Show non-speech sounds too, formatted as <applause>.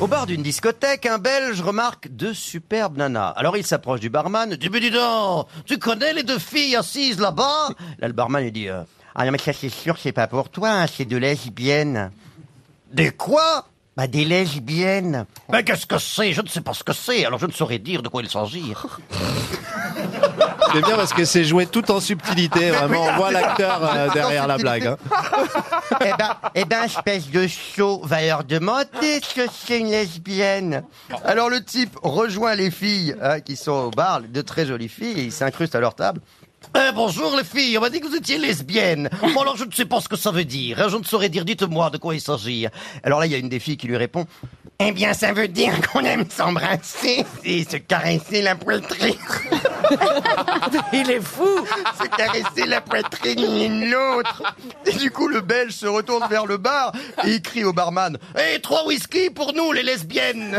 Au bar d'une discothèque, un Belge remarque deux superbes nanas. Alors il s'approche du barman, dit Mais dis donc, tu connais les deux filles assises là-bas? Là le barman lui dit euh, Ah non mais ça c'est sûr c'est pas pour toi, hein, c'est de lesbiennes. Des quoi? Bah des lesbiennes. Mais qu'est-ce que c'est? Je ne sais pas ce que c'est, alors je ne saurais dire de quoi il s'agit. C'est bien parce que c'est joué tout en subtilité, <laughs> vraiment. On voit l'acteur euh, derrière la blague. hein. <laughs> eh ben, eh ben, espèce de chaud, va leur demander ce que c'est une lesbienne? Alors le type rejoint les filles hein, qui sont au bar, de très jolies filles, et il s'incruste à leur table. Eh, bonjour les filles, on m'a dit que vous étiez lesbienne. Bon alors je ne sais pas ce que ça veut dire, hein, je ne saurais dire, dites-moi de quoi il s'agit. Alors là il y a une des filles qui lui répond, eh bien ça veut dire qu'on aime s'embrasser et se caresser la poitrine. <laughs> Il est fou Se caresser la poitrine l'une l'autre Et du coup, le Belge se retourne vers le bar et il crie au barman « Hé, trois whisky pour nous, les lesbiennes !»